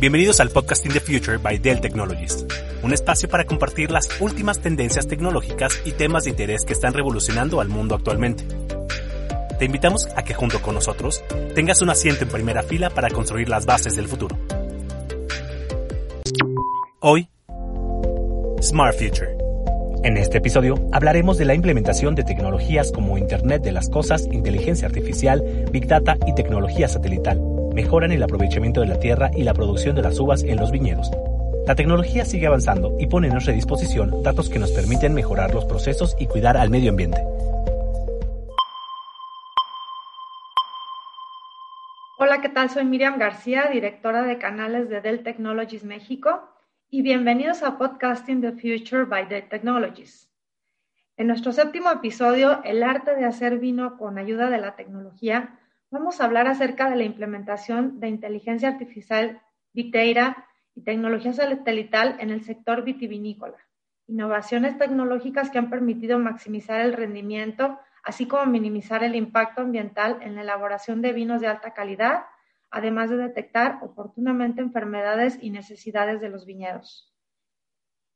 Bienvenidos al Podcasting the Future by Dell Technologies, un espacio para compartir las últimas tendencias tecnológicas y temas de interés que están revolucionando al mundo actualmente. Te invitamos a que junto con nosotros tengas un asiento en primera fila para construir las bases del futuro. Hoy, Smart Future. En este episodio hablaremos de la implementación de tecnologías como Internet de las Cosas, inteligencia artificial, Big Data y tecnología satelital mejoran el aprovechamiento de la tierra y la producción de las uvas en los viñedos. La tecnología sigue avanzando y pone a nuestra disposición datos que nos permiten mejorar los procesos y cuidar al medio ambiente. Hola, ¿qué tal? Soy Miriam García, directora de canales de Dell Technologies México y bienvenidos a Podcasting the Future by Dell Technologies. En nuestro séptimo episodio, El arte de hacer vino con ayuda de la tecnología, vamos a hablar acerca de la implementación de inteligencia artificial, Big Data y tecnología satelital en el sector vitivinícola. Innovaciones tecnológicas que han permitido maximizar el rendimiento, así como minimizar el impacto ambiental en la elaboración de vinos de alta calidad, además de detectar oportunamente enfermedades y necesidades de los viñedos.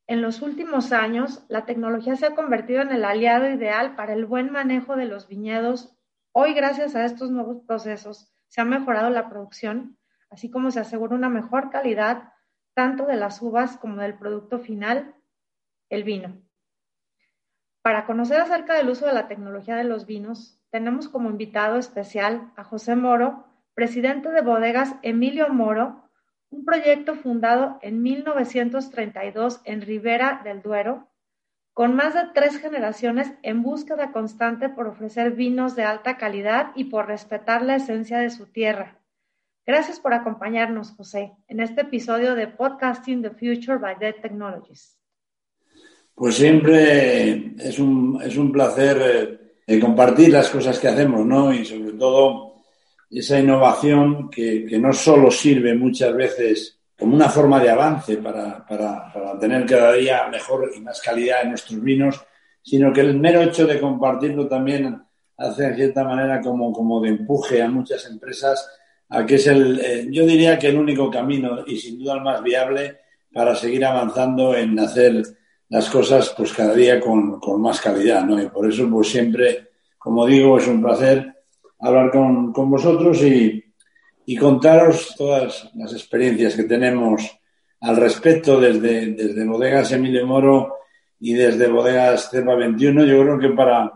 En los últimos años, la tecnología se ha convertido en el aliado ideal para el buen manejo de los viñedos Hoy, gracias a estos nuevos procesos, se ha mejorado la producción, así como se asegura una mejor calidad tanto de las uvas como del producto final, el vino. Para conocer acerca del uso de la tecnología de los vinos, tenemos como invitado especial a José Moro, presidente de bodegas Emilio Moro, un proyecto fundado en 1932 en Ribera del Duero, con más de tres generaciones en búsqueda constante por ofrecer vinos de alta calidad y por respetar la esencia de su tierra. Gracias por acompañarnos, José, en este episodio de Podcasting the Future by Dead Technologies. Pues siempre es un, es un placer eh, compartir las cosas que hacemos, ¿no? Y sobre todo esa innovación que, que no solo sirve muchas veces como una forma de avance para, para, tener cada día mejor y más calidad en nuestros vinos, sino que el mero hecho de compartirlo también hace en cierta manera como, como de empuje a muchas empresas a que es el, eh, yo diría que el único camino y sin duda el más viable para seguir avanzando en hacer las cosas pues cada día con, con más calidad, ¿no? Y por eso pues siempre, como digo, es un placer hablar con, con vosotros y, y contaros todas las experiencias que tenemos al respecto desde, desde Bodegas Emilio Moro y desde Bodegas Cepa 21. Yo creo que para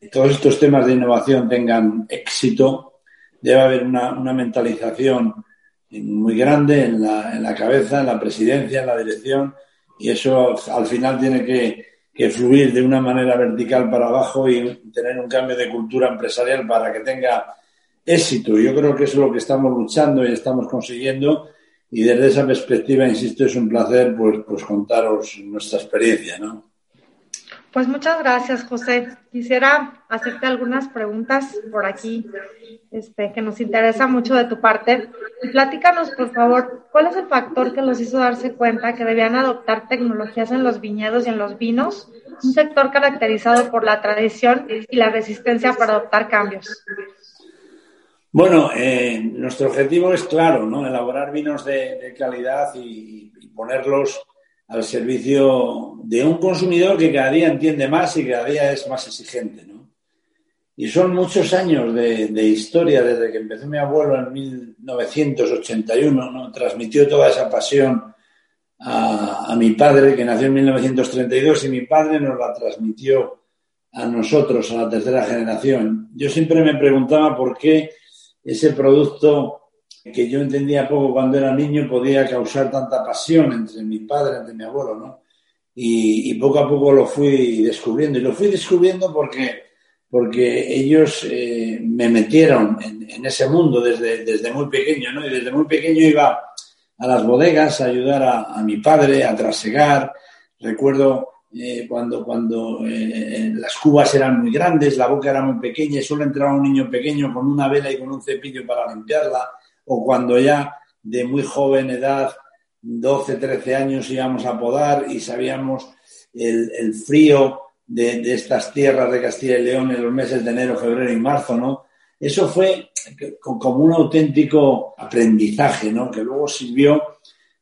que todos estos temas de innovación tengan éxito, debe haber una, una mentalización muy grande en la, en la, cabeza, en la presidencia, en la dirección, y eso al final tiene que, que fluir de una manera vertical para abajo y tener un cambio de cultura empresarial para que tenga éxito. Yo creo que eso es lo que estamos luchando y estamos consiguiendo. Y desde esa perspectiva, insisto, es un placer pues, pues contaros nuestra experiencia, ¿no? Pues muchas gracias, José. Quisiera hacerte algunas preguntas por aquí, este, que nos interesa mucho de tu parte. Platícanos, por favor, ¿cuál es el factor que los hizo darse cuenta que debían adoptar tecnologías en los viñedos y en los vinos, un sector caracterizado por la tradición y la resistencia para adoptar cambios? Bueno, eh, nuestro objetivo es claro, ¿no? Elaborar vinos de, calidad y, ponerlos al servicio de un consumidor que cada día entiende más y cada día es más exigente, ¿no? Y son muchos años de, historia desde que empezó mi abuelo en 1981, ¿no? Transmitió toda esa pasión a, a mi padre, que nació en 1932, y mi padre nos la transmitió a nosotros, a la tercera generación. Yo siempre me preguntaba por qué ese producto que yo entendía poco cuando era niño podía causar tanta pasión entre mi padre, entre mi abuelo, ¿no? Y, poco a poco lo fui descubriendo. Y lo fui descubriendo porque, porque ellos eh, me metieron en, ese mundo desde, desde muy pequeño, ¿no? Y desde muy pequeño iba a las bodegas a ayudar a, a mi padre a trasegar. Recuerdo eh, cuando, cuando eh, las cubas eran muy grandes, la boca era muy pequeña y solo entraba un niño pequeño con una vela y con un cepillo para limpiarla, o cuando ya de muy joven edad, 12, 13 años, íbamos a podar y sabíamos el, el frío de, de, estas tierras de Castilla y León en los meses de enero, febrero y marzo, ¿no? Eso fue como un auténtico aprendizaje, ¿no? Que luego sirvió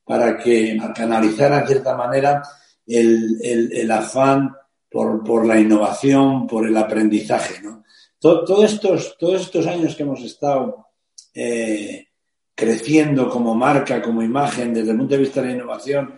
para que canalizara en cierta manera el, afán por, la innovación, por el aprendizaje. ¿no? estos, todos estos años que hemos estado eh, creciendo como marca, como imagen, desde el punto de vista de la innovación,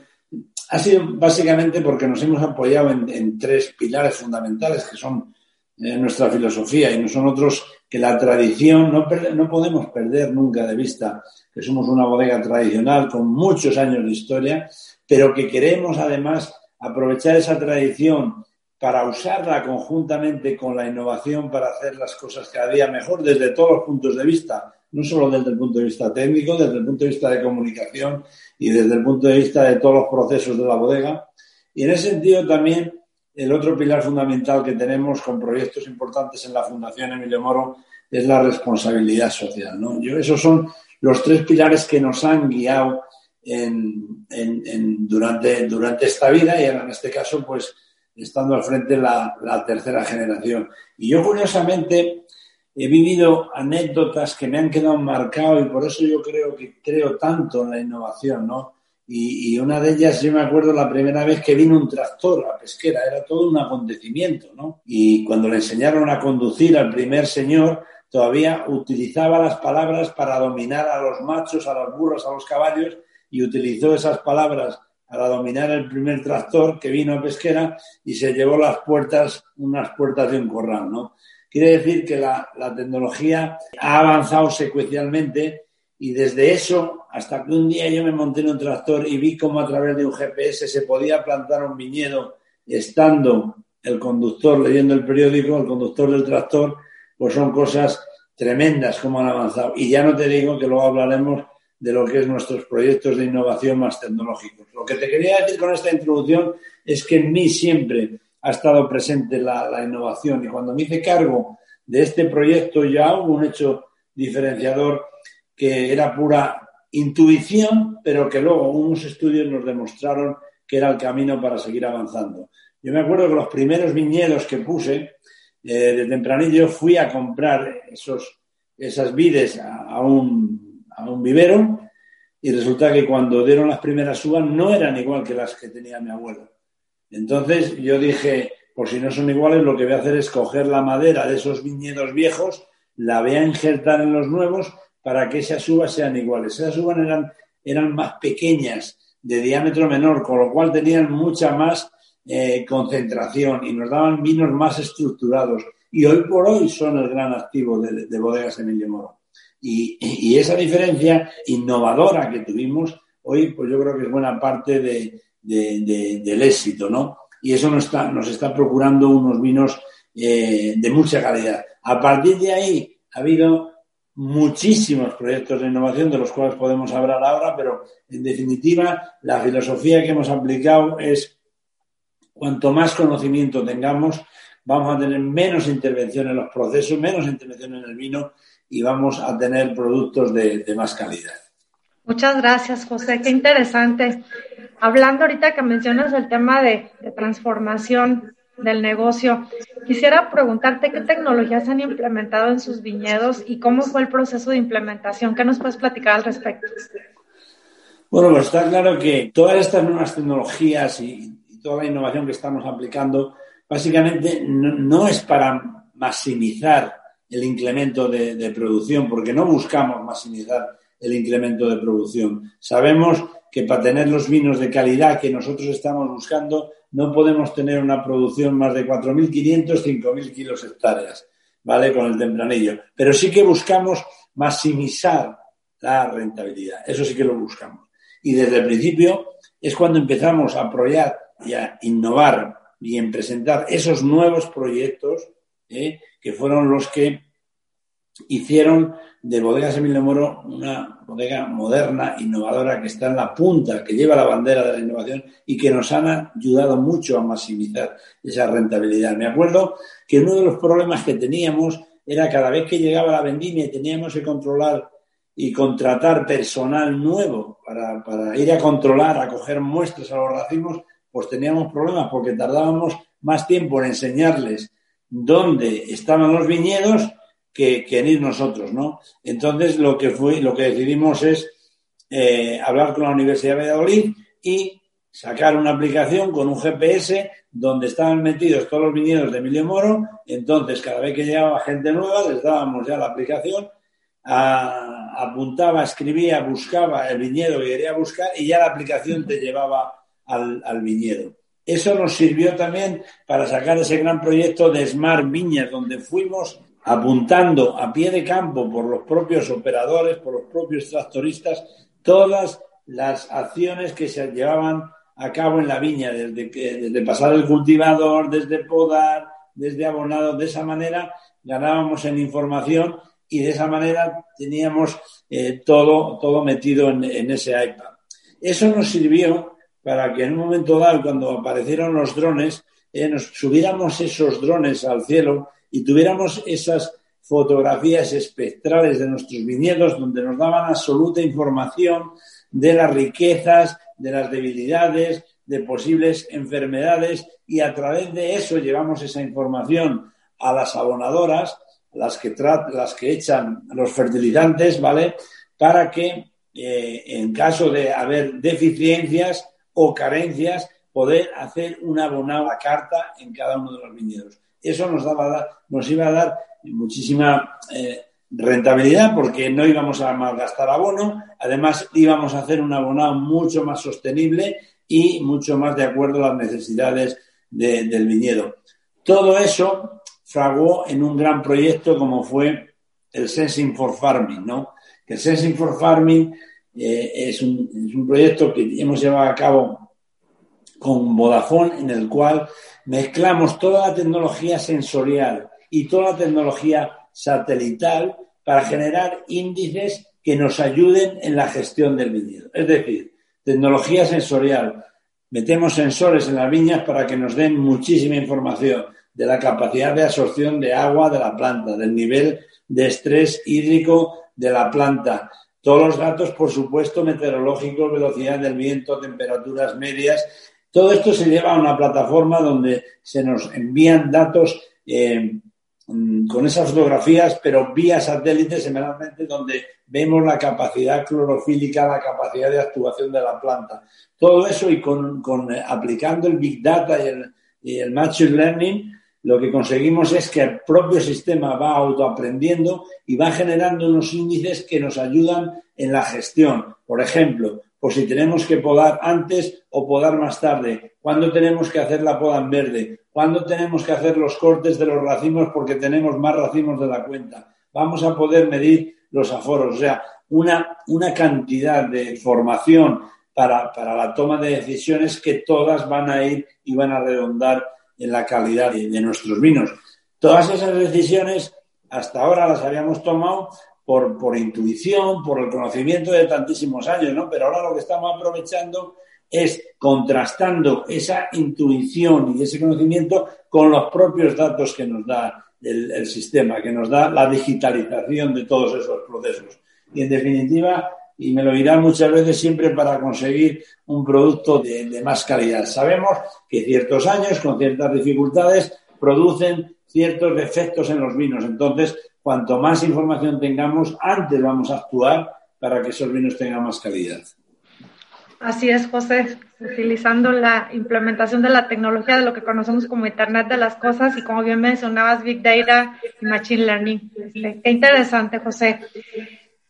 ha sido básicamente porque nos hemos apoyado en, tres pilares fundamentales que son eh, nuestra filosofía y no son otros que la tradición, no, no podemos perder nunca de vista que somos una bodega tradicional con muchos años de historia, pero que queremos además aprovechar esa tradición para usarla conjuntamente con la innovación para hacer las cosas cada día mejor desde todos los puntos de vista, no solo desde el punto de vista técnico, desde el punto de vista de comunicación y desde el punto de vista de todos los procesos de la bodega. Y en ese sentido también el otro pilar fundamental que tenemos con proyectos importantes en la Fundación Emilio Moro es la responsabilidad social. ¿no? Yo, esos son los tres pilares que nos han guiado en, durante, durante esta vida y en este caso, pues, estando al frente la, la tercera generación. Y yo, curiosamente, he vivido anécdotas que me han quedado marcadas y por eso yo creo que creo tanto en la innovación, ¿no? Y, una de ellas, yo me acuerdo la primera vez que vino un tractor a pesquera, era todo un acontecimiento, ¿no? Y cuando le enseñaron a conducir al primer señor, todavía utilizaba las palabras para dominar a los machos, a las burras, a los caballos, y utilizó esas palabras para dominar el primer tractor que vino a pesquera y se llevó las puertas, unas puertas de un corral, ¿no? Quiere decir que la, tecnología ha avanzado secuencialmente y desde eso hasta que un día yo me monté en un tractor y vi cómo a través de un GPS se podía plantar un viñedo estando el conductor leyendo el periódico, el conductor del tractor, pues son cosas tremendas como han avanzado. Y ya no te digo que luego hablaremos de lo que es nuestros proyectos de innovación más tecnológicos. Lo que te quería decir con esta introducción es que en mí siempre ha estado presente la, innovación y cuando me hice cargo de este proyecto ya hubo un hecho diferenciador que era pura intuición, pero que luego unos estudios nos demostraron que era el camino para seguir avanzando. Yo me acuerdo que los primeros viñedos que puse, eh, de tempranillo, fui a comprar esos, esas vides a, un, a un y resulta que cuando dieron las primeras uvas no eran igual que las que tenía mi abuelo. Entonces yo dije, por si no son iguales, lo que voy a hacer es coger la madera de esos viñedos viejos, la voy a injertar en los nuevos para que esas uvas sean iguales. Esas uvas eran, eran más pequeñas, de diámetro menor, con lo cual tenían mucha más eh, concentración y nos daban vinos más estructurados. Y hoy por hoy son el gran activo de, bodegas Emilio Moro. Y, esa diferencia innovadora que tuvimos hoy, pues yo creo que es buena parte del éxito, ¿no? Y eso nos está, nos está procurando unos vinos eh, de mucha calidad. A partir de ahí ha habido muchísimos proyectos de innovación de los cuales podemos hablar ahora, pero en definitiva la filosofía que hemos aplicado es cuanto más conocimiento tengamos, vamos a tener menos intervención en los procesos, menos intervención en el vino y vamos a tener productos de, más calidad. Muchas gracias, José. Qué interesante. Hablando ahorita que mencionas el tema de transformación del negocio. Quisiera preguntarte qué tecnologías han implementado en sus viñedos y cómo fue el proceso de implementación. ¿Qué nos puedes platicar al respecto? Bueno, pues está claro que todas estas nuevas tecnologías y, toda la innovación que estamos aplicando, básicamente no, es para maximizar el incremento de, producción, porque no buscamos maximizar el incremento de producción. Sabemos que para tener los vinos de calidad que nosotros estamos buscando, no podemos tener una producción más de 4.500, 5.000 kilos hectáreas, ¿vale? Con el tempranillo. Pero sí que buscamos maximizar la rentabilidad. Eso sí que lo buscamos. Y desde el principio es cuando empezamos a apoyar y a innovar y en presentar esos nuevos proyectos ¿eh? Que fueron los que hicieron de Bodegas Emilio Moro una bodega moderna, innovadora, que está en la punta, que lleva la bandera de la innovación y que nos han ayudado mucho a maximizar esa rentabilidad. Me acuerdo que uno de los problemas que teníamos era cada vez que llegaba la vendimia y teníamos que controlar y contratar personal nuevo para, para ir a controlar, a coger muestras a los racimos, pues teníamos problemas porque tardábamos más tiempo en enseñarles dónde estaban los viñedos que, en ir nosotros, ¿no? Entonces lo que fue, lo que decidimos es eh, hablar con la Universidad de Valladolid y sacar una aplicación con un GPS donde estaban metidos todos los viñedos de Emilio Moro. Entonces, cada vez que llegaba gente nueva, les dábamos ya la aplicación, apuntaba, escribía, buscaba el viñedo que quería buscar y ya la aplicación te llevaba al viñedo. Eso nos sirvió también para sacar ese gran proyecto de Smart Viñas, donde fuimos apuntando a pie de campo por los propios operadores, por los propios tractoristas, todas las acciones que se llevaban a cabo en la viña, desde, que, desde pasar el cultivador, desde podar, desde abonado. De esa manera ganábamos en información y de esa manera teníamos eh, todo, todo metido en, ese iPad. Eso nos sirvió para que en un momento dado, cuando aparecieron los drones, eh, nos subiéramos esos drones al cielo y tuviéramos esas fotografías espectrales de nuestros viñedos donde nos daban absoluta información de las riquezas, de las debilidades, de posibles enfermedades y a través de eso llevamos esa información a las abonadoras, las que, las que echan los fertilizantes, ¿vale? Para que eh, en caso de haber deficiencias o carencias, poder hacer una abonado a carta en cada uno de los viñedos. Eso nos iba a dar muchísima eh, rentabilidad porque no íbamos a malgastar abono, además íbamos a hacer un abonado mucho más sostenible y mucho más de acuerdo a las necesidades del viñedo. Todo eso fraguó en un gran proyecto como fue el Sensing for Farming, ¿no? Que el Sensing for Farming eh, es, un, es un proyecto que hemos llevado a cabo con Vodafone en el cual mezclamos toda la tecnología sensorial y toda la tecnología satelital para generar índices que nos ayuden en la gestión del viñedo. Es decir, tecnología sensorial. Metemos sensores en las viñas para que nos den muchísima información de la capacidad de absorción de agua de la planta, del nivel de estrés hídrico de la planta. Todos los datos, por supuesto, meteorológicos, velocidad del viento, temperaturas medias. Todo esto se lleva a una plataforma donde se nos envían datos eh, Mm, con esas fotografías, pero vía satélite, semanalmente, donde vemos la capacidad clorofílica, la capacidad de actuación de la planta. Todo eso y con, aplicando el Big Data y el, y el Machine Learning, lo que conseguimos es que el propio sistema va autoaprendiendo y va generando unos índices que nos ayudan en la gestión. Por ejemplo, por si tenemos que podar antes o podar más tarde, cuándo tenemos que hacer la poda en verde, cuándo tenemos que hacer los cortes de los racimos porque tenemos más racimos de la cuenta. Vamos a poder medir los aforos, o sea, una, una cantidad de formación para, la toma de decisiones que todas van a ir y van a redondar en la calidad de nuestros vinos. Todas esas decisiones hasta ahora las habíamos tomado por, por intuición, por el conocimiento de tantísimos años, ¿no? Pero ahora lo que estamos aprovechando es contrastando esa intuición y ese conocimiento con los propios datos que nos da el, sistema, que nos da la digitalización de todos esos procesos. Y en definitiva, y me lo dirán muchas veces siempre para conseguir un producto de, más calidad. Sabemos que ciertos años, con ciertas dificultades, producen ciertos defectos en los vinos. Entonces, cuanto más información tengamos, antes vamos a actuar para que esos vinos tengan más calidad. Así es, José, utilizando la implementación de la tecnología de lo que conocemos como Internet de las Cosas y como bien mencionabas, Big Data y Machine Learning. Qué interesante, José.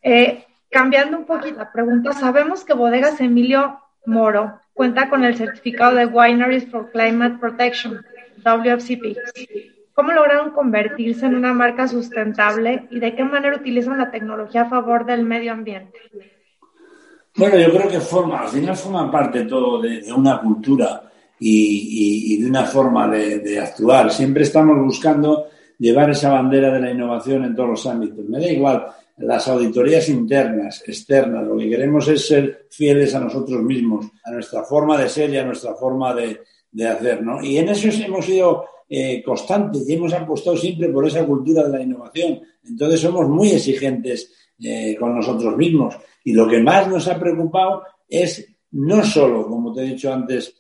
Eh, cambiando un poquito la pregunta, sabemos que Bodegas Emilio Moro cuenta con el certificado de Wineries for Climate Protection, WFCP. ¿Cómo lograron convertirse en una marca sustentable y de qué manera utilizan la tecnología a favor del medio ambiente? Bueno, yo creo que forma, al final forma parte todo de, una cultura y, de una forma de, actuar. Siempre estamos buscando llevar esa bandera de la innovación en todos los ámbitos. Me da igual las auditorías internas, externas, lo que queremos es ser fieles a nosotros mismos, a nuestra forma de ser y a nuestra forma de, de hacer, ¿no? Y en eso hemos ido eh, constante y hemos apostado siempre por esa cultura de la innovación. Entonces somos muy exigentes eh, con nosotros mismos. Y lo que más nos ha preocupado es no solo, como te he dicho antes,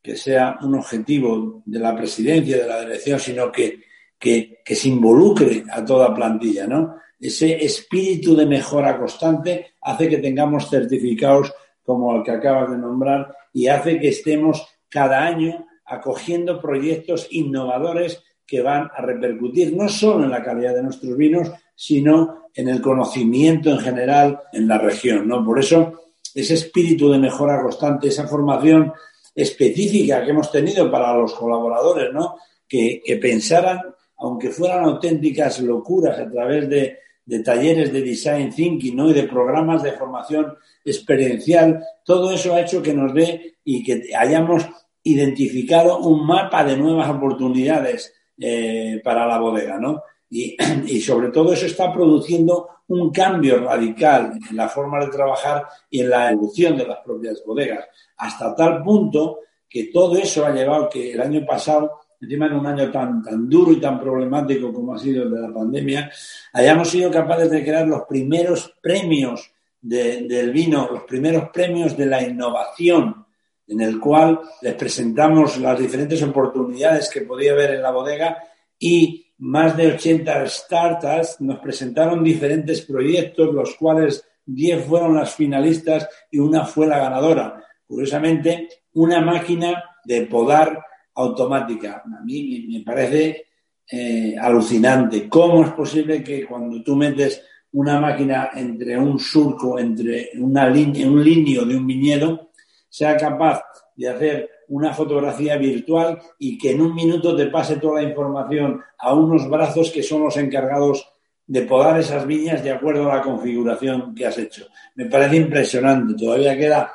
que sea un objetivo de la presidencia, de la dirección, sino que, que, se involucre a toda plantilla, ¿no? Ese espíritu de mejora constante hace que tengamos certificados como el que acabas de nombrar y hace que estemos cada año acogiendo proyectos innovadores que van a repercutir no solo en la calidad de nuestros vinos, sino en el conocimiento en general en la región. ¿no? Por eso, ese espíritu de mejora constante, esa formación específica que hemos tenido para los colaboradores, ¿no? que, pensaran, aunque fueran auténticas locuras a través de, talleres de design thinking ¿no? y de programas de formación experiencial, todo eso ha hecho que nos dé y que hayamos identificado un mapa de nuevas oportunidades eh, para la bodega, ¿no? Y, y, sobre todo eso está produciendo un cambio radical en la forma de trabajar y en la evolución de las propias bodegas, hasta tal punto que todo eso ha llevado que el año pasado, encima en un año tan, tan duro y tan problemático como ha sido el de la pandemia, hayamos sido capaces de crear los primeros premios del vino, los primeros premios de la innovación, en el cual les presentamos las diferentes oportunidades que podía haber en la bodega y más de 80 startups nos presentaron diferentes proyectos, los cuales 10 fueron las finalistas y una fue la ganadora. Curiosamente, una máquina de podar automática. A mí me parece eh, alucinante. ¿Cómo es posible que cuando tú metes una máquina entre un surco, entre una línea, un linio de un viñedo, sea capaz de hacer una fotografía virtual y que en un minuto te pase toda la información a unos brazos que son los encargados de podar esas viñas de acuerdo a la configuración que has hecho. Me parece impresionante. Todavía queda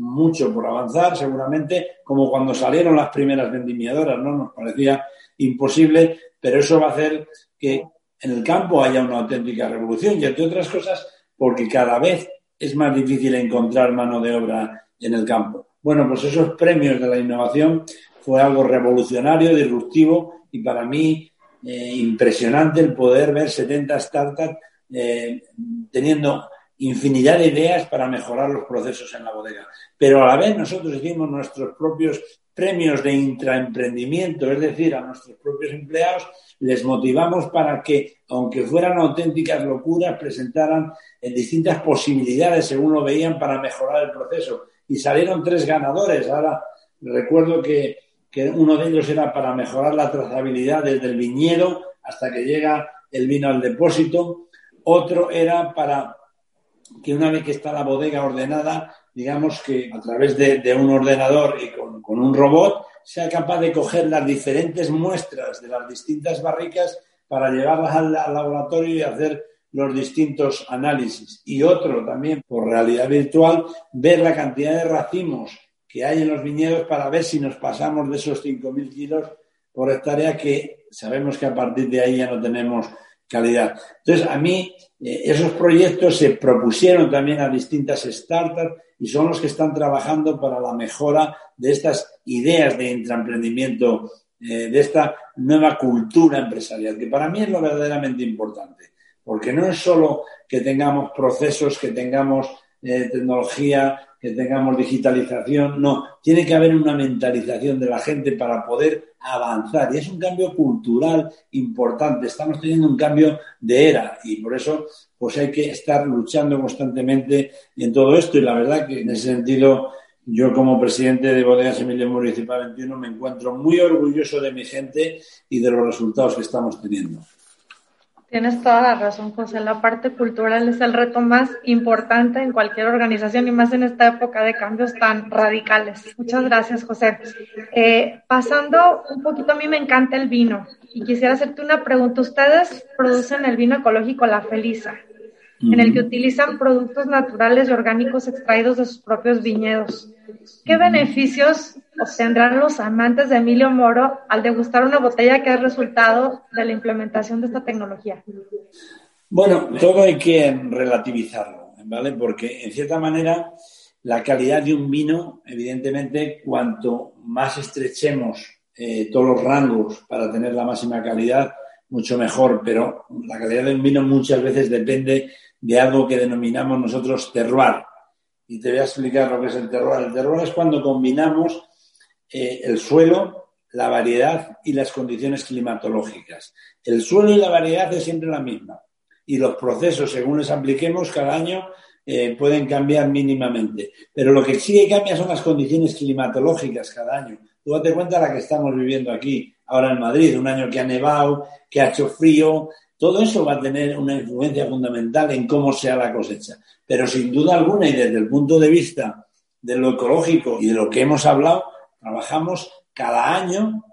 mucho por avanzar, seguramente, como cuando salieron las primeras vendimiadoras, ¿no? Nos parecía imposible, pero eso va a hacer que en el campo haya una auténtica revolución y entre otras cosas porque cada vez es más difícil encontrar mano de obra en el campo. Bueno, pues esos premios de la innovación fue algo revolucionario, disruptivo y para mí eh, impresionante el poder ver 70 startups eh, teniendo infinidad de ideas para mejorar los procesos en la bodega. Pero a la vez nosotros hicimos nuestros propios premios de intraemprendimiento, es decir, a nuestros propios empleados les motivamos para que, aunque fueran auténticas locuras, presentaran en distintas posibilidades según lo veían para mejorar el proceso y salieron tres ganadores. Ahora recuerdo que, uno de ellos era para mejorar la trazabilidad desde el viñedo hasta que llega el vino al depósito. Otro era para que una vez que está la bodega ordenada, digamos que a través de, un ordenador y con, un robot, sea capaz de coger las diferentes muestras de las distintas barricas para llevarlas al laboratorio y hacer los distintos análisis. Y otro también, por realidad virtual, ver la cantidad de racimos que hay en los viñedos para ver si nos pasamos de esos 5.000 kilos por hectárea, que sabemos que a partir de ahí ya no tenemos calidad. Entonces, a mí eh, esos proyectos se propusieron también a distintas startups y son los que están trabajando para la mejora de estas ideas de intraemprendimiento, eh, de esta nueva cultura empresarial, que para mí es lo verdaderamente importante porque no es solo que tengamos procesos, que tengamos eh, tecnología, que tengamos digitalización, no, tiene que haber una mentalización de la gente para poder avanzar. Y es un cambio cultural importante, estamos teniendo un cambio de era y por eso pues hay que estar luchando constantemente en todo esto. Y la verdad que en ese sentido yo como presidente de Bodegas Emilio Municipal 21 me encuentro muy orgulloso de mi gente y de los resultados que estamos teniendo. Tienes toda la razón, José. La parte cultural es el reto más importante en cualquier organización y más en esta época de cambios tan radicales. Muchas gracias, José. Eh, pasando un poquito, a mí me encanta el vino y quisiera hacerte una pregunta. Ustedes producen el vino ecológico La Felisa, en el que utilizan productos naturales y orgánicos extraídos de sus propios viñedos. ¿Qué beneficios obtendrán los amantes de Emilio Moro al degustar una botella que es resultado de la implementación de esta tecnología? Bueno, todo hay que relativizarlo, ¿vale? Porque en cierta manera la calidad de un vino, evidentemente, cuanto más estrechemos eh, todos los rangos para tener la máxima calidad, mucho mejor. Pero la calidad de un vino muchas veces depende de algo que denominamos nosotros terroir. Y te voy a explicar lo que es el terroir. El terroir es cuando combinamos eh, el suelo, la variedad y las condiciones climatológicas. El suelo y la variedad es siempre la misma, y los procesos, según les apliquemos cada año, eh, pueden cambiar mínimamente. Pero lo que sí que cambia son las condiciones climatológicas cada año. Tú date cuenta de la que estamos viviendo aquí, ahora en Madrid, un año que ha nevado, que ha hecho frío, todo eso va a tener una influencia fundamental en cómo sea la cosecha. Pero sin duda alguna y desde el punto de vista de lo ecológico y de lo que hemos hablado, trabajamos cada año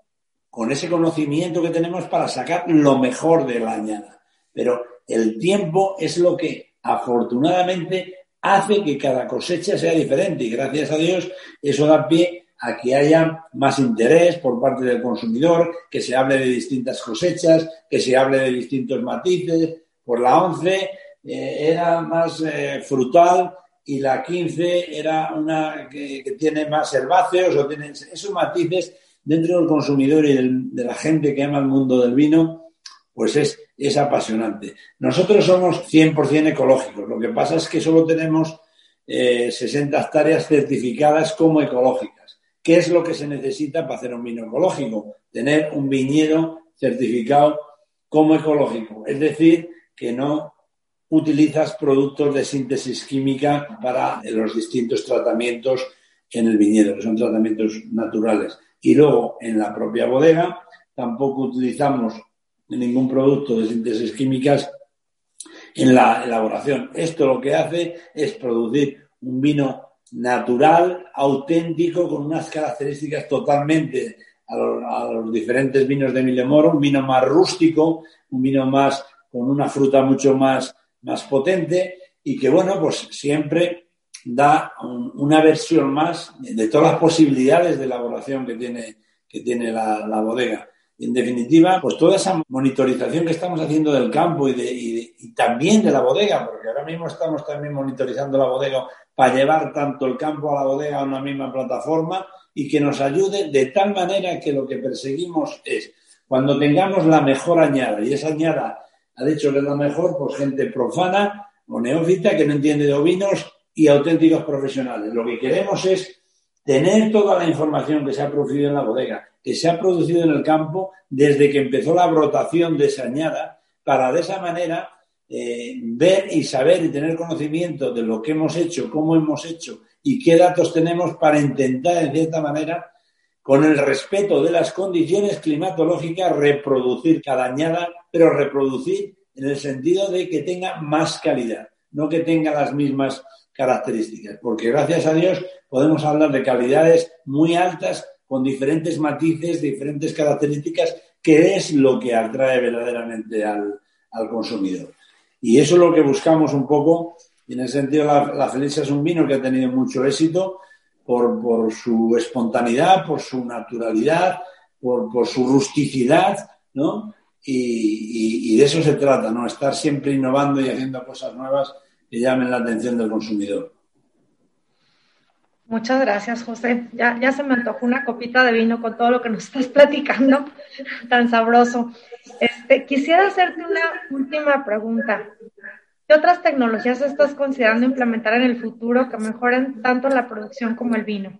con ese conocimiento que tenemos para sacar lo mejor de la añada. Pero el tiempo es lo que afortunadamente hace que cada cosecha sea diferente y gracias a Dios eso da pie a que haya más interés por parte del consumidor, que se hable de distintas cosechas, que se hable de distintos matices. Por la 11 eh, era más eh, frutal y la 15 era una que, tiene más herbáceos o tiene esos matices dentro del consumidor y de la gente que ama el mundo del vino, pues es, es apasionante. Nosotros somos 100% ecológicos. Lo que pasa es que solo tenemos 60 eh, hectáreas certificadas como ecológicas. ¿Qué es lo que se necesita para hacer un vino ecológico? Tener un viñedo certificado como ecológico. Es decir, que no utilizas productos de síntesis química para los distintos tratamientos en el viñedo, que son tratamientos naturales. Y luego, en la propia bodega, tampoco utilizamos ningún producto de síntesis químicas en la elaboración. Esto lo que hace es producir un vino natural, auténtico, con unas características totalmente a los, diferentes vinos de Milemoro, un vino más rústico, un vino más con una fruta mucho más, más potente y que, bueno, pues siempre da una versión más de todas las posibilidades de elaboración que tiene, que tiene la, bodega. en definitiva, pues toda esa monitorización que estamos haciendo del campo y, de, también de la bodega, porque ahora mismo estamos también monitorizando la bodega para llevar tanto el campo a la bodega a una misma plataforma y que nos ayude de tal manera que lo que perseguimos es, cuando tengamos la mejor añada, y esa añada ha dicho que es la mejor, pues gente profana o neófita que no entiende de ovinos y auténticos profesionales. Lo que queremos es tener toda la información que se ha producido en la bodega, que se ha producido en el campo desde que empezó la brotación de esa añada, para de esa manera eh, ver y saber y tener conocimiento de lo que hemos hecho, cómo hemos hecho y qué datos tenemos para intentar, en cierta manera, con el respeto de las condiciones climatológicas, reproducir cada añada, pero reproducir en el sentido de que tenga más calidad, no que tenga las mismas características, porque gracias a Dios podemos hablar de calidades muy altas con diferentes matices, diferentes características, que es lo que atrae verdaderamente al, consumidor. Y eso es lo que buscamos un poco, y en ese sentido la, la Felicia es un vino que ha tenido mucho éxito por, su espontaneidad, por su naturalidad, por, su rusticidad, ¿no? Y, y, de eso se trata, ¿no? Estar siempre innovando y haciendo cosas nuevas que llamen la atención del consumidor. Muchas gracias, José. Ya, ya se me antojó una copita de vino con todo lo que nos estás platicando, tan sabroso. Este, quisiera hacerte una última pregunta. ¿Qué otras tecnologías estás considerando implementar en el futuro que mejoren tanto la producción como el vino?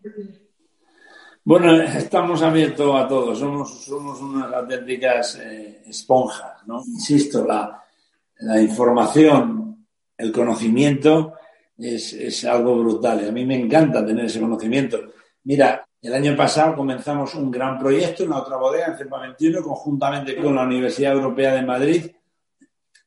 Bueno, estamos abiertos a todo. Somos, somos unas auténticas eh, esponjas, ¿no? Insisto, la, información el conocimiento es, algo brutal. A mí me encanta tener ese conocimiento. Mira, el año pasado comenzamos un gran proyecto en la otra bodega, en CEPA 21, conjuntamente con la Universidad Europea de Madrid,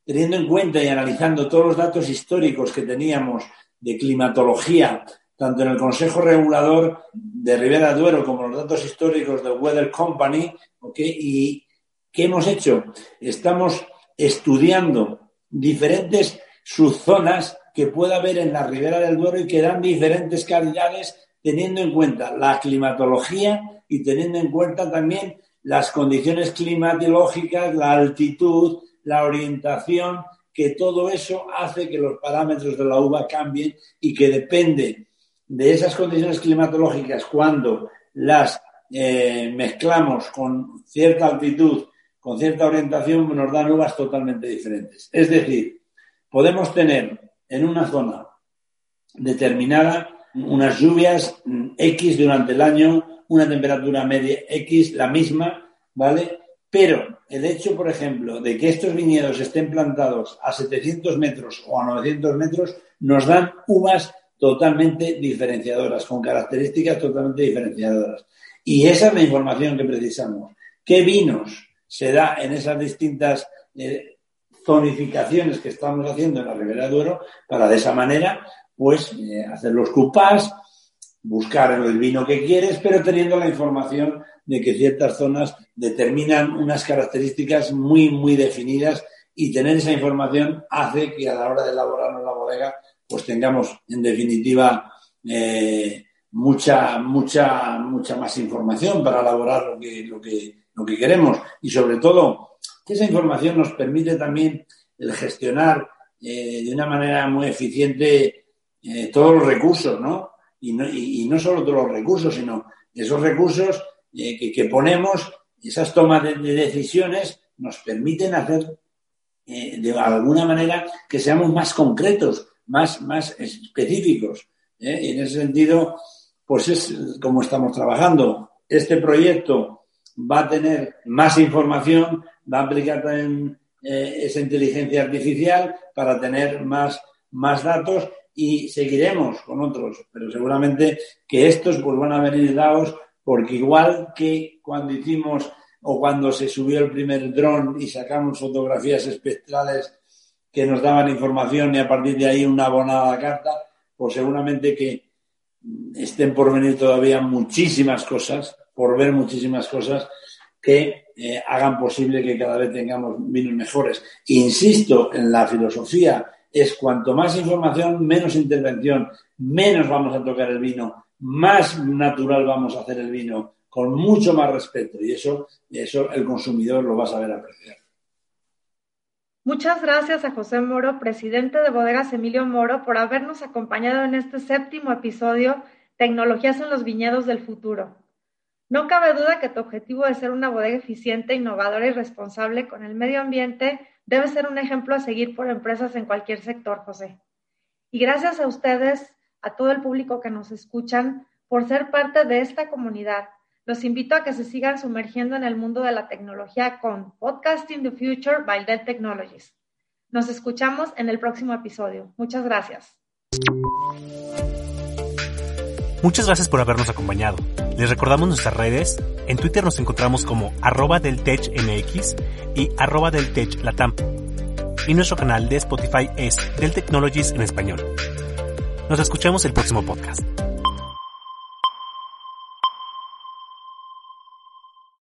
teniendo en cuenta y analizando todos los datos históricos que teníamos de climatología, tanto en el Consejo Regulador de Ribera Duero como los datos históricos del Weather Company, ¿Y qué hemos hecho? Estamos estudiando diferentes sus zonas que pueda haber en la ribera del Duero y que dan diferentes calidades teniendo en cuenta la climatología y teniendo en cuenta también las condiciones climatológicas, la altitud, la orientación, que todo eso hace que los parámetros de la uva cambien y que depende de esas condiciones climatológicas cuando las eh, mezclamos con cierta altitud, con cierta orientación, nos dan uvas totalmente diferentes. Es decir, podemos tener en una zona determinada unas lluvias X durante el año, una temperatura media X, la misma, ¿vale? Pero el hecho, por ejemplo, de que estos viñedos estén plantados a 700 metros o a 900 metros nos dan uvas totalmente diferenciadoras, con características totalmente diferenciadoras. Y esa es la información que precisamos. ¿Qué vinos se da en esas distintas eh, zonificaciones que estamos haciendo en la Ribera de Duero para de esa manera, pues, eh, hacer los cupás, buscar el vino que quieres, pero teniendo la información de que ciertas zonas determinan unas características muy, muy definidas y tener esa información hace que a la hora de elaborar la bodega, pues tengamos, en definitiva, eh, mucha, mucha, mucha más información para elaborar lo que, lo que, lo que queremos y sobre todo que esa información nos permite también el gestionar eh, de una manera muy eficiente eh, todos los recursos, ¿no? Y, ¿no? no solo todos los recursos, sino esos recursos eh, que, ponemos, esas tomas de, decisiones nos permiten hacer de alguna manera que seamos más concretos, más, más específicos. Y en ese sentido, pues es como estamos trabajando. Este proyecto va a tener más información, va a aplicar también eh, esa inteligencia artificial para tener más, más datos y seguiremos con otros, pero seguramente que estos pues van a venir dados porque igual que cuando hicimos o cuando se subió el primer dron y sacamos fotografías espectrales que nos daban información y a partir de ahí una abonada carta, pues seguramente que estén por venir todavía muchísimas cosas, por ver muchísimas cosas que eh, hagan posible que cada vez tengamos vinos mejores. Insisto en la filosofía, es cuanto más información, menos intervención, menos vamos a tocar el vino, más natural vamos a hacer el vino, con mucho más respeto. Y eso, eso el consumidor lo va a saber apreciar. Muchas gracias a José Moro, presidente de Bodegas Emilio Moro, por habernos acompañado en este séptimo episodio, Tecnologías en los Viñedos del Futuro. No cabe duda que tu objetivo de ser una bodega eficiente, innovadora y responsable con el medio ambiente debe ser un ejemplo a seguir por empresas en cualquier sector, José. Y gracias a ustedes, a todo el público que nos escuchan, por ser parte de esta comunidad los invito a que se sigan sumergiendo en el mundo de la tecnología con Podcasting the Future by Dell Technologies. Nos escuchamos en el próximo episodio. Muchas gracias. Muchas gracias por habernos acompañado. Les recordamos nuestras redes. En Twitter nos encontramos como arroba del y arroba del. Y nuestro canal de Spotify es Del Technologies en español. Nos escuchamos el próximo podcast.